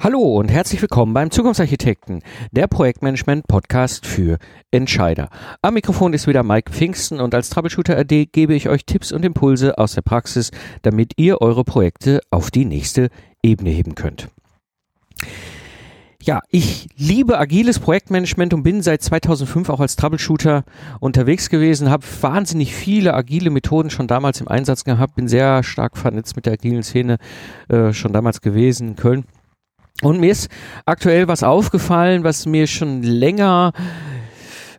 Hallo und herzlich willkommen beim Zukunftsarchitekten, der Projektmanagement-Podcast für Entscheider. Am Mikrofon ist wieder Mike Pfingsten und als Troubleshooter AD gebe ich euch Tipps und Impulse aus der Praxis, damit ihr eure Projekte auf die nächste Ebene heben könnt. Ja, ich liebe agiles Projektmanagement und bin seit 2005 auch als Troubleshooter unterwegs gewesen, habe wahnsinnig viele agile Methoden schon damals im Einsatz gehabt, bin sehr stark vernetzt mit der agilen Szene äh, schon damals gewesen in Köln und mir ist aktuell was aufgefallen, was mir schon länger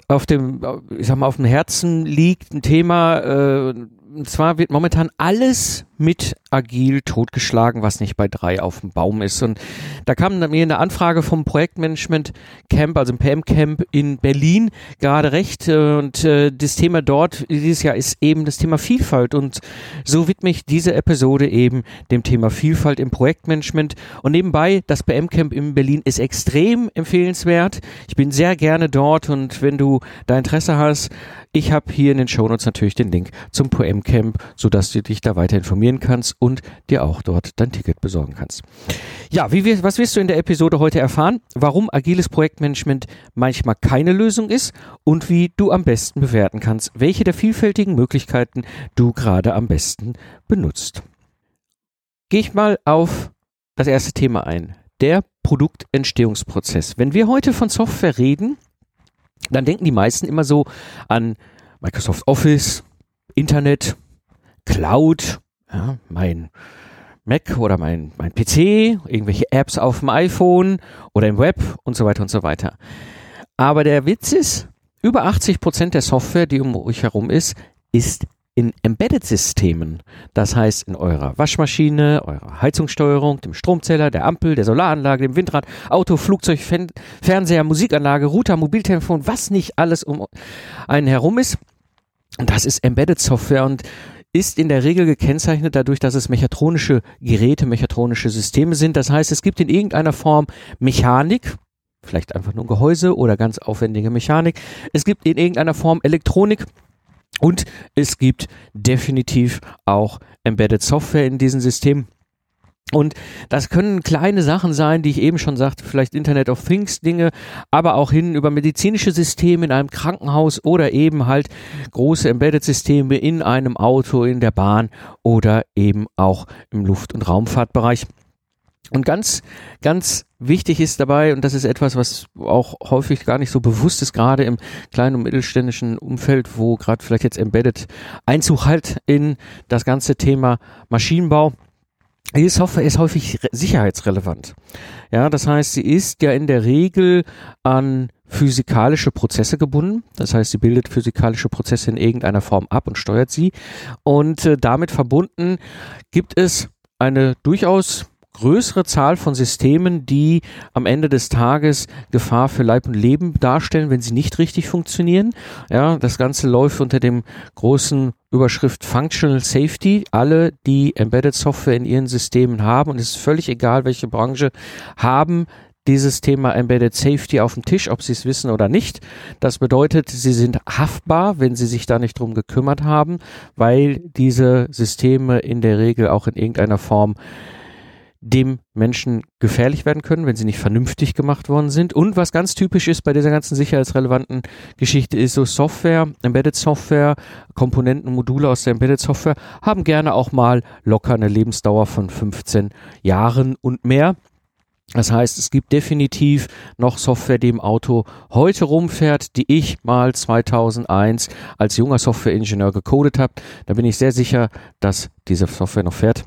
auf dem, ich sag mal, auf dem Herzen liegt, ein Thema, äh, und zwar wird momentan alles mit agil totgeschlagen, was nicht bei drei auf dem Baum ist. Und da kam mir eine Anfrage vom Projektmanagement Camp, also im PM Camp in Berlin, gerade recht. Äh, und äh, das Thema dort dieses Jahr ist eben das Thema Vielfalt. Und so widme ich diese Episode eben dem Thema Vielfalt im Projektmanagement. Und nebenbei, das PM Camp in Berlin ist extrem empfehlenswert. Ich bin sehr gerne dort und wenn du da Interesse hast, ich habe hier in den Shownotes natürlich den Link zum PM Camp, sodass du dich da weiter informieren kannst und dir auch dort dein Ticket besorgen kannst. Ja, wie, was wirst du in der Episode heute erfahren? Warum agiles Projektmanagement manchmal keine Lösung ist und wie du am besten bewerten kannst, welche der vielfältigen Möglichkeiten du gerade am besten benutzt. Gehe ich mal auf das erste Thema ein. Der Produktentstehungsprozess. Wenn wir heute von Software reden, dann denken die meisten immer so an Microsoft Office, Internet, Cloud, ja, mein Mac oder mein, mein PC, irgendwelche Apps auf dem iPhone oder im Web und so weiter und so weiter. Aber der Witz ist, über 80 Prozent der Software, die um euch herum ist, ist in Embedded-Systemen. Das heißt, in eurer Waschmaschine, eurer Heizungssteuerung, dem Stromzähler, der Ampel, der Solaranlage, dem Windrad, Auto, Flugzeug, Fernseher, Musikanlage, Router, Mobiltelefon, was nicht alles um einen herum ist. Das ist Embedded-Software und ist in der Regel gekennzeichnet dadurch, dass es mechatronische Geräte, mechatronische Systeme sind. Das heißt, es gibt in irgendeiner Form Mechanik, vielleicht einfach nur Gehäuse oder ganz aufwendige Mechanik. Es gibt in irgendeiner Form Elektronik und es gibt definitiv auch Embedded Software in diesen Systemen. Und das können kleine Sachen sein, die ich eben schon sagte, vielleicht Internet of Things Dinge, aber auch hin über medizinische Systeme in einem Krankenhaus oder eben halt große Embedded Systeme in einem Auto, in der Bahn oder eben auch im Luft- und Raumfahrtbereich. Und ganz, ganz wichtig ist dabei, und das ist etwas, was auch häufig gar nicht so bewusst ist, gerade im kleinen und mittelständischen Umfeld, wo gerade vielleicht jetzt Embedded Einzug halt in das ganze Thema Maschinenbau. Die Software ist häufig sicherheitsrelevant. Ja, das heißt, sie ist ja in der Regel an physikalische Prozesse gebunden. Das heißt, sie bildet physikalische Prozesse in irgendeiner Form ab und steuert sie. Und äh, damit verbunden gibt es eine durchaus größere Zahl von Systemen, die am Ende des Tages Gefahr für Leib und Leben darstellen, wenn sie nicht richtig funktionieren. Ja, das Ganze läuft unter dem großen Überschrift Functional Safety. Alle, die Embedded Software in ihren Systemen haben, und es ist völlig egal, welche Branche, haben dieses Thema Embedded Safety auf dem Tisch, ob sie es wissen oder nicht. Das bedeutet, sie sind haftbar, wenn sie sich da nicht drum gekümmert haben, weil diese Systeme in der Regel auch in irgendeiner Form dem Menschen gefährlich werden können, wenn sie nicht vernünftig gemacht worden sind. Und was ganz typisch ist bei dieser ganzen sicherheitsrelevanten Geschichte ist so Software, Embedded Software, Komponenten, Module aus der Embedded Software haben gerne auch mal locker eine Lebensdauer von 15 Jahren und mehr. Das heißt, es gibt definitiv noch Software, die im Auto heute rumfährt, die ich mal 2001 als junger Softwareingenieur gecodet habe. Da bin ich sehr sicher, dass diese Software noch fährt.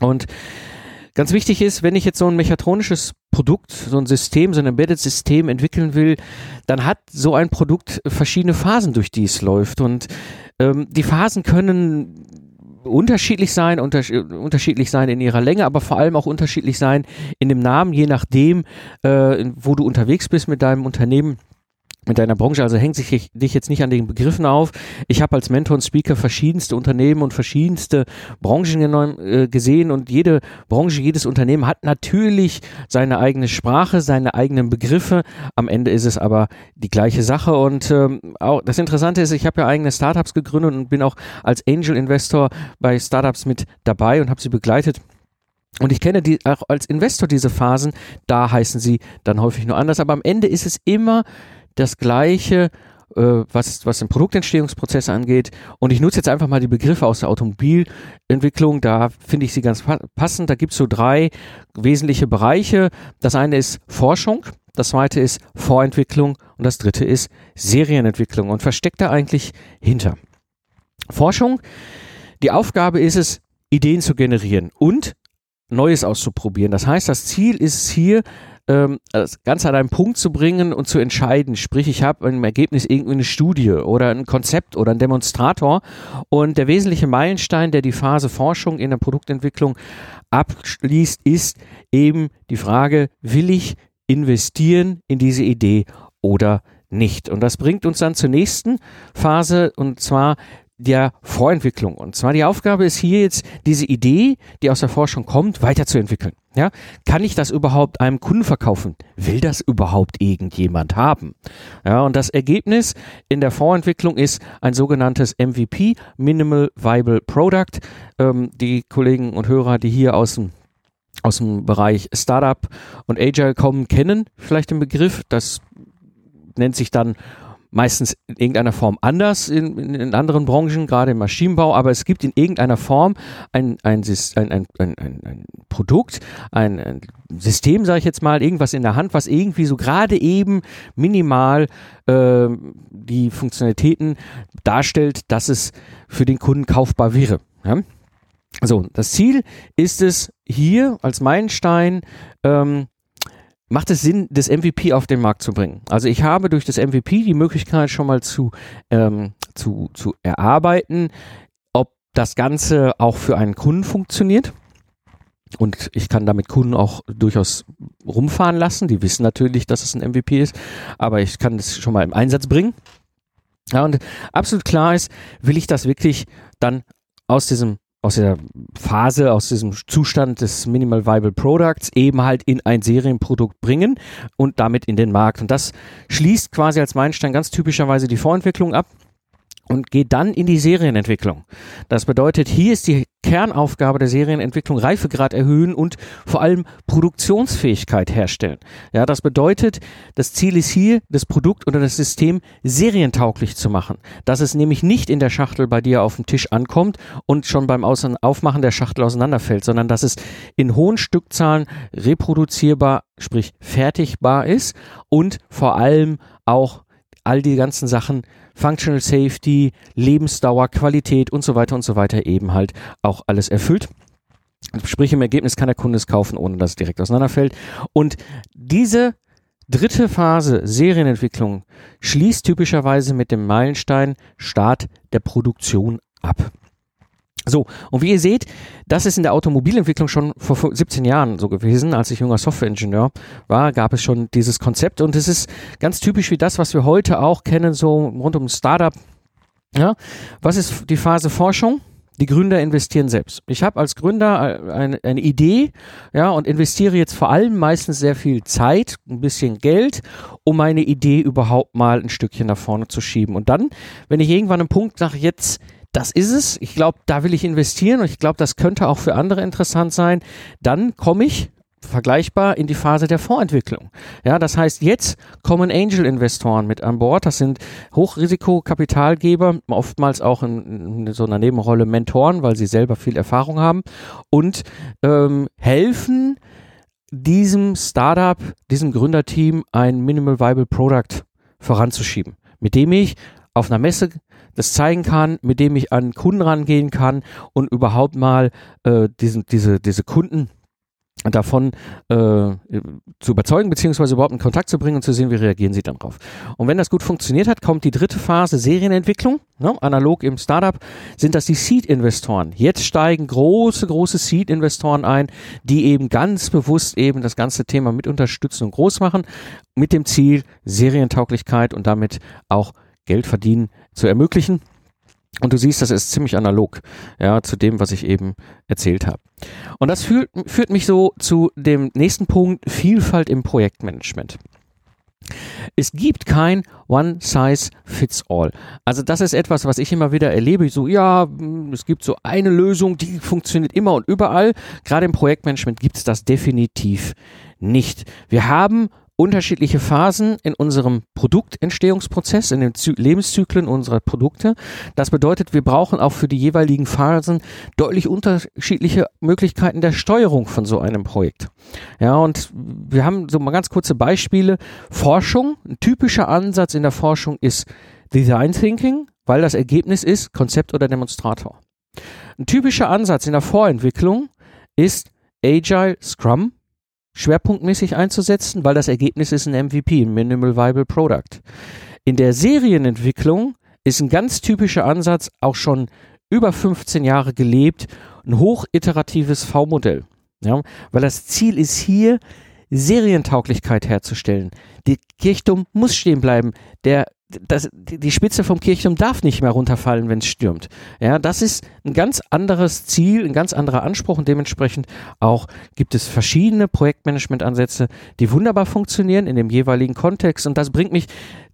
Und Ganz wichtig ist, wenn ich jetzt so ein mechatronisches Produkt, so ein System, so ein Embedded-System entwickeln will, dann hat so ein Produkt verschiedene Phasen, durch die es läuft. Und ähm, die Phasen können unterschiedlich sein, unter, unterschiedlich sein in ihrer Länge, aber vor allem auch unterschiedlich sein in dem Namen, je nachdem, äh, wo du unterwegs bist mit deinem Unternehmen mit deiner Branche, also hängt sich dich jetzt nicht an den Begriffen auf. Ich habe als Mentor und Speaker verschiedenste Unternehmen und verschiedenste Branchen äh, gesehen und jede Branche, jedes Unternehmen hat natürlich seine eigene Sprache, seine eigenen Begriffe. Am Ende ist es aber die gleiche Sache und ähm, auch das Interessante ist, ich habe ja eigene Startups gegründet und bin auch als Angel Investor bei Startups mit dabei und habe sie begleitet Und ich kenne die auch als Investor diese Phasen, da heißen sie dann häufig nur anders, aber am Ende ist es immer das gleiche, äh, was, was den Produktentstehungsprozess angeht. Und ich nutze jetzt einfach mal die Begriffe aus der Automobilentwicklung, da finde ich sie ganz passend. Da gibt es so drei wesentliche Bereiche. Das eine ist Forschung, das zweite ist Vorentwicklung und das dritte ist Serienentwicklung. Und versteckt da eigentlich hinter? Forschung, die Aufgabe ist es, Ideen zu generieren und Neues auszuprobieren. Das heißt, das Ziel ist es hier, ähm, das Ganze an einen Punkt zu bringen und zu entscheiden. Sprich, ich habe im Ergebnis irgendwie eine Studie oder ein Konzept oder ein Demonstrator. Und der wesentliche Meilenstein, der die Phase Forschung in der Produktentwicklung abschließt, ist eben die Frage, will ich investieren in diese Idee oder nicht? Und das bringt uns dann zur nächsten Phase und zwar der Vorentwicklung. Und zwar die Aufgabe ist hier jetzt, diese Idee, die aus der Forschung kommt, weiterzuentwickeln. Ja, kann ich das überhaupt einem Kunden verkaufen? Will das überhaupt irgendjemand haben? Ja, und das Ergebnis in der Vorentwicklung ist ein sogenanntes MVP, Minimal Viable Product. Ähm, die Kollegen und Hörer, die hier aus dem aus dem Bereich Startup und Agile kommen, kennen vielleicht den Begriff. Das nennt sich dann meistens in irgendeiner Form anders in, in, in, anderen Branchen, gerade im Maschinenbau, aber es gibt in irgendeiner Form ein, ein, ein, ein, Produkt, ein, ein System, sage ich jetzt mal, irgendwas in der Hand, was irgendwie so gerade eben minimal äh, die Funktionalitäten darstellt, dass es für den Kunden kaufbar wäre. Ja? So, das Ziel ist es hier als Meilenstein ähm, macht es Sinn, das MVP auf den Markt zu bringen. Also ich habe durch das MVP die Möglichkeit schon mal zu, ähm, zu, zu erarbeiten, ob das Ganze auch für einen Kunden funktioniert. Und ich kann damit Kunden auch durchaus rumfahren lassen. Die wissen natürlich, dass es ein MVP ist, aber ich kann es schon mal im Einsatz bringen. Ja, und absolut klar ist, will ich das wirklich dann aus diesem aus dieser Phase, aus diesem Zustand des Minimal Viable Products eben halt in ein Serienprodukt bringen und damit in den Markt. Und das schließt quasi als Meilenstein ganz typischerweise die Vorentwicklung ab und geht dann in die Serienentwicklung. Das bedeutet, hier ist die Kernaufgabe der Serienentwicklung Reifegrad erhöhen und vor allem Produktionsfähigkeit herstellen. Ja, das bedeutet, das Ziel ist hier, das Produkt oder das System serientauglich zu machen. Dass es nämlich nicht in der Schachtel bei dir auf dem Tisch ankommt und schon beim Aufmachen der Schachtel auseinanderfällt, sondern dass es in hohen Stückzahlen reproduzierbar, sprich fertigbar ist und vor allem auch all die ganzen Sachen Functional Safety, Lebensdauer, Qualität und so weiter und so weiter eben halt auch alles erfüllt. Sprich, im Ergebnis kann der Kunde es kaufen, ohne dass es direkt auseinanderfällt. Und diese dritte Phase Serienentwicklung schließt typischerweise mit dem Meilenstein Start der Produktion ab. So, und wie ihr seht, das ist in der Automobilentwicklung schon vor 17 Jahren so gewesen. Als ich junger Softwareingenieur war, gab es schon dieses Konzept und es ist ganz typisch wie das, was wir heute auch kennen, so rund um Startup. Ja, was ist die Phase Forschung? Die Gründer investieren selbst. Ich habe als Gründer eine, eine Idee, ja, und investiere jetzt vor allem meistens sehr viel Zeit, ein bisschen Geld, um meine Idee überhaupt mal ein Stückchen nach vorne zu schieben. Und dann, wenn ich irgendwann einen Punkt sage, jetzt das ist es. Ich glaube, da will ich investieren und ich glaube, das könnte auch für andere interessant sein. Dann komme ich vergleichbar in die Phase der Fondsentwicklung. Ja, das heißt, jetzt kommen Angel-Investoren mit an Bord. Das sind Hochrisikokapitalgeber, oftmals auch in, in, so einer Nebenrolle Mentoren, weil sie selber viel Erfahrung haben und ähm, helfen diesem Startup, diesem Gründerteam ein Minimal Viable Product voranzuschieben, mit dem ich auf einer Messe das zeigen kann, mit dem ich an Kunden rangehen kann und überhaupt mal äh, diesen, diese, diese Kunden davon äh, zu überzeugen, beziehungsweise überhaupt in Kontakt zu bringen und zu sehen, wie reagieren sie dann drauf. Und wenn das gut funktioniert hat, kommt die dritte Phase Serienentwicklung. Ne? Analog im Startup sind das die Seed-Investoren. Jetzt steigen große, große Seed-Investoren ein, die eben ganz bewusst eben das ganze Thema mit unterstützen und groß machen, mit dem Ziel Serientauglichkeit und damit auch Geld verdienen zu ermöglichen. Und du siehst, das ist ziemlich analog, ja, zu dem, was ich eben erzählt habe. Und das führt, führt mich so zu dem nächsten Punkt, Vielfalt im Projektmanagement. Es gibt kein One Size Fits All. Also das ist etwas, was ich immer wieder erlebe. So, ja, es gibt so eine Lösung, die funktioniert immer und überall. Gerade im Projektmanagement gibt es das definitiv nicht. Wir haben unterschiedliche Phasen in unserem Produktentstehungsprozess, in den Zy Lebenszyklen unserer Produkte. Das bedeutet, wir brauchen auch für die jeweiligen Phasen deutlich unterschiedliche Möglichkeiten der Steuerung von so einem Projekt. Ja, und wir haben so mal ganz kurze Beispiele. Forschung, ein typischer Ansatz in der Forschung ist Design Thinking, weil das Ergebnis ist Konzept oder Demonstrator. Ein typischer Ansatz in der Vorentwicklung ist Agile Scrum schwerpunktmäßig einzusetzen, weil das Ergebnis ist ein MVP, ein Minimal Viable Product. In der Serienentwicklung ist ein ganz typischer Ansatz auch schon über 15 Jahre gelebt, ein hochiteratives V-Modell. Ja, weil das Ziel ist hier, Serientauglichkeit herzustellen. Die Kirchturm muss stehen bleiben. Der das, die Spitze vom Kirchturm darf nicht mehr runterfallen, wenn es stürmt. Ja, das ist ein ganz anderes Ziel, ein ganz anderer Anspruch und dementsprechend auch gibt es verschiedene Projektmanagement-Ansätze, die wunderbar funktionieren in dem jeweiligen Kontext und das bringt mich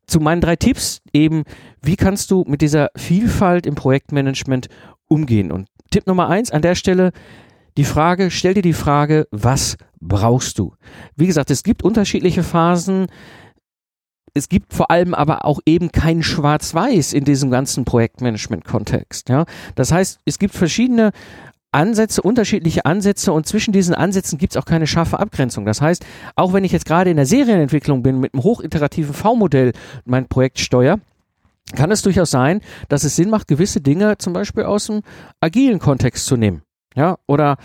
zu meinen drei Tipps eben, wie kannst du mit dieser Vielfalt im Projektmanagement umgehen? Und Tipp Nummer eins an der Stelle, die Frage, stell dir die Frage, was brauchst du? Wie gesagt, es gibt unterschiedliche Phasen, es gibt vor allem aber auch eben kein Schwarz-Weiß in diesem ganzen Projektmanagement-Kontext. Ja? Das heißt, es gibt verschiedene Ansätze, unterschiedliche Ansätze und zwischen diesen Ansätzen gibt es auch keine scharfe Abgrenzung. Das heißt, auch wenn ich jetzt gerade in der Serienentwicklung bin, mit einem hochiterativen V-Modell mein Projekt steuere, kann es durchaus sein, dass es Sinn macht, gewisse Dinge zum Beispiel aus dem agilen Kontext zu nehmen. Ja, oder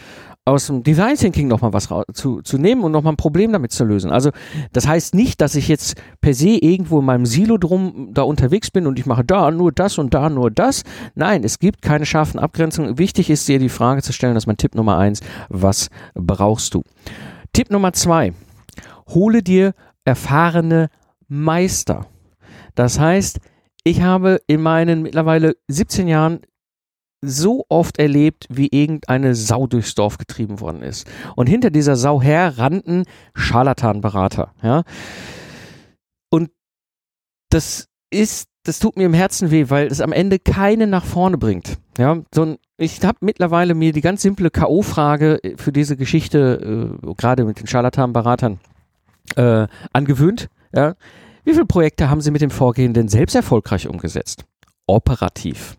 aus dem Design Thinking nochmal was zu, zu nehmen und nochmal ein Problem damit zu lösen. Also das heißt nicht, dass ich jetzt per se irgendwo in meinem Silo drum da unterwegs bin und ich mache da nur das und da nur das. Nein, es gibt keine scharfen Abgrenzungen. Wichtig ist dir die Frage zu stellen, das ist mein Tipp Nummer eins, was brauchst du? Tipp Nummer zwei, hole dir erfahrene Meister. Das heißt, ich habe in meinen mittlerweile 17 Jahren so oft erlebt, wie irgendeine Sau durchs Dorf getrieben worden ist. Und hinter dieser Sau her rannten Scharlatanberater, ja. Und das ist, das tut mir im Herzen weh, weil es am Ende keine nach vorne bringt. Ja, so ein, ich habe mittlerweile mir die ganz simple K.O.-Frage für diese Geschichte, äh, gerade mit den Scharlatanberatern, äh, angewöhnt. Ja. Wie viele Projekte haben Sie mit dem Vorgehen denn selbst erfolgreich umgesetzt? Operativ.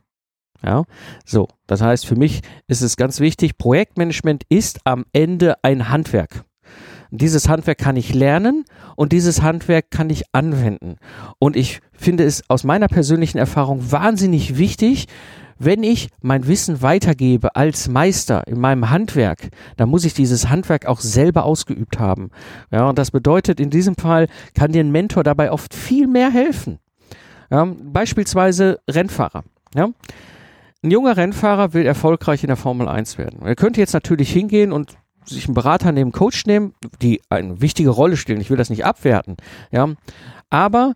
Ja, so. Das heißt, für mich ist es ganz wichtig, Projektmanagement ist am Ende ein Handwerk. Dieses Handwerk kann ich lernen und dieses Handwerk kann ich anwenden. Und ich finde es aus meiner persönlichen Erfahrung wahnsinnig wichtig, wenn ich mein Wissen weitergebe als Meister in meinem Handwerk, dann muss ich dieses Handwerk auch selber ausgeübt haben. Ja, und das bedeutet, in diesem Fall kann dir ein Mentor dabei oft viel mehr helfen. Ja, beispielsweise Rennfahrer. Ja, ein junger Rennfahrer will erfolgreich in der Formel 1 werden. Er könnte jetzt natürlich hingehen und sich einen Berater neben Coach nehmen, die eine wichtige Rolle spielen. Ich will das nicht abwerten. Ja. Aber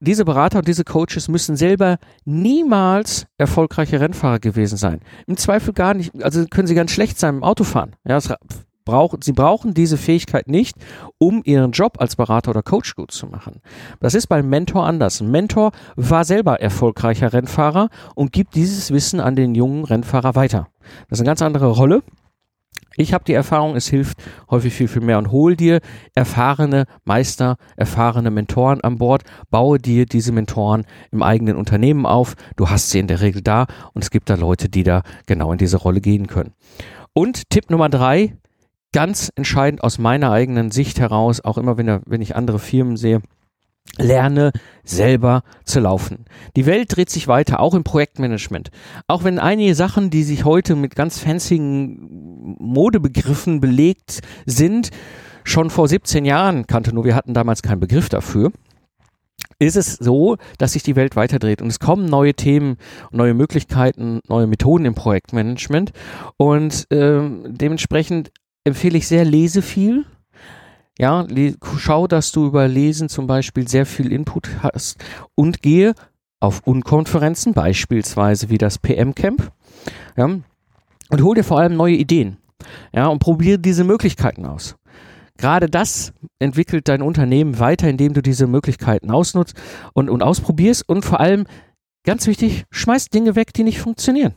diese Berater und diese Coaches müssen selber niemals erfolgreiche Rennfahrer gewesen sein. Im Zweifel gar nicht, also können sie ganz schlecht sein im Autofahren. Ja, es brauchen, sie brauchen diese Fähigkeit nicht, um ihren Job als Berater oder Coach gut zu machen. Das ist beim Mentor anders. Ein Mentor war selber erfolgreicher Rennfahrer und gibt dieses Wissen an den jungen Rennfahrer weiter. Das ist eine ganz andere Rolle. Ich habe die Erfahrung, es hilft häufig viel, viel mehr. Und hol dir erfahrene Meister, erfahrene Mentoren an Bord, baue dir diese Mentoren im eigenen Unternehmen auf. Du hast sie in der Regel da und es gibt da Leute, die da genau in diese Rolle gehen können. Und Tipp Nummer drei, ganz entscheidend aus meiner eigenen Sicht heraus, auch immer wenn, wenn ich andere Firmen sehe, lerne selber zu laufen. Die Welt dreht sich weiter, auch im Projektmanagement. Auch wenn einige Sachen, die sich heute mit ganz fancy Modebegriffen belegt sind, schon vor 17 Jahren kannte, nur wir hatten damals keinen Begriff dafür, ist es so, dass sich die Welt weiterdreht und es kommen neue Themen, neue Möglichkeiten, neue Methoden im Projektmanagement und ähm, dementsprechend empfehle ich sehr, lese viel. Ja, schau, dass du über Lesen zum Beispiel sehr viel Input hast und gehe auf Unkonferenzen, beispielsweise wie das PM-Camp, ja, und hol dir vor allem neue Ideen. Ja, und probiere diese Möglichkeiten aus. gerade das entwickelt dein Unternehmen weiter, indem du diese Möglichkeiten ausnutzt und, und ausprobierst und vor allem, ganz wichtig, schmeißt Dinge weg, die nicht funktionieren.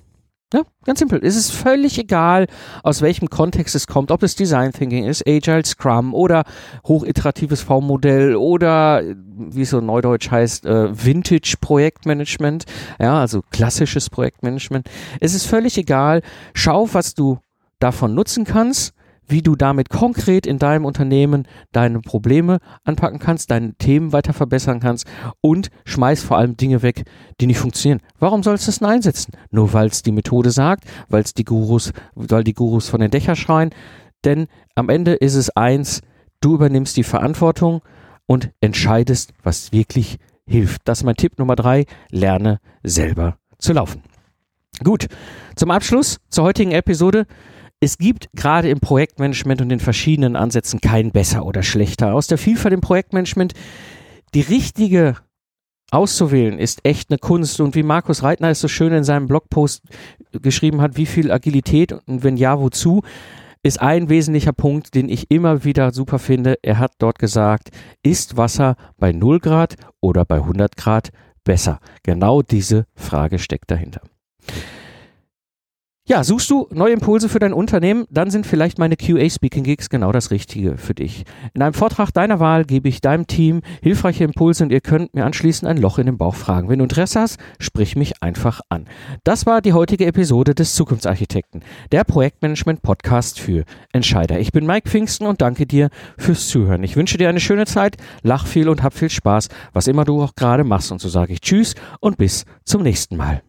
Ja, ganz simpel. Es ist völlig egal, aus welchem Kontext es kommt, ob es Design Thinking ist, Agile Scrum oder hochiteratives V-Modell oder, wie es so neudeutsch heißt, äh, Vintage Projektmanagement, ja, also klassisches Projektmanagement. Es ist völlig egal. Schau, was du davon nutzen kannst wie du damit konkret in deinem Unternehmen deine Probleme anpacken kannst, deine Themen weiter verbessern kannst und schmeiß vor allem Dinge weg, die nicht funktionieren. Warum sollst du es denn einsetzen? Nur weil es die Methode sagt, weil es die Gurus, weil die Gurus von den Dächern schreien. Denn am Ende ist es eins, du übernimmst die Verantwortung und entscheidest, was wirklich hilft. Das ist mein Tipp Nummer drei. Lerne selber zu laufen. Gut, zum Abschluss zur heutigen Episode es gibt gerade im Projektmanagement und den verschiedenen Ansätzen kein besser oder schlechter. Aus der Vielfalt im Projektmanagement die richtige auszuwählen ist echt eine Kunst. Und wie Markus Reitner es so schön in seinem Blogpost geschrieben hat, wie viel Agilität und wenn ja, wozu, ist ein wesentlicher Punkt, den ich immer wieder super finde. Er hat dort gesagt, ist Wasser bei 0 Grad oder bei 100 Grad besser? Genau diese Frage steckt dahinter. Ja, suchst du neue Impulse für dein Unternehmen, dann sind vielleicht meine QA Speaking Gigs genau das Richtige für dich. In einem Vortrag deiner Wahl gebe ich deinem Team hilfreiche Impulse und ihr könnt mir anschließend ein Loch in den Bauch fragen. Wenn du Interesse hast, sprich mich einfach an. Das war die heutige Episode des Zukunftsarchitekten, der Projektmanagement Podcast für Entscheider. Ich bin Mike Pfingsten und danke dir fürs Zuhören. Ich wünsche dir eine schöne Zeit, lach viel und hab viel Spaß, was immer du auch gerade machst. Und so sage ich Tschüss und bis zum nächsten Mal.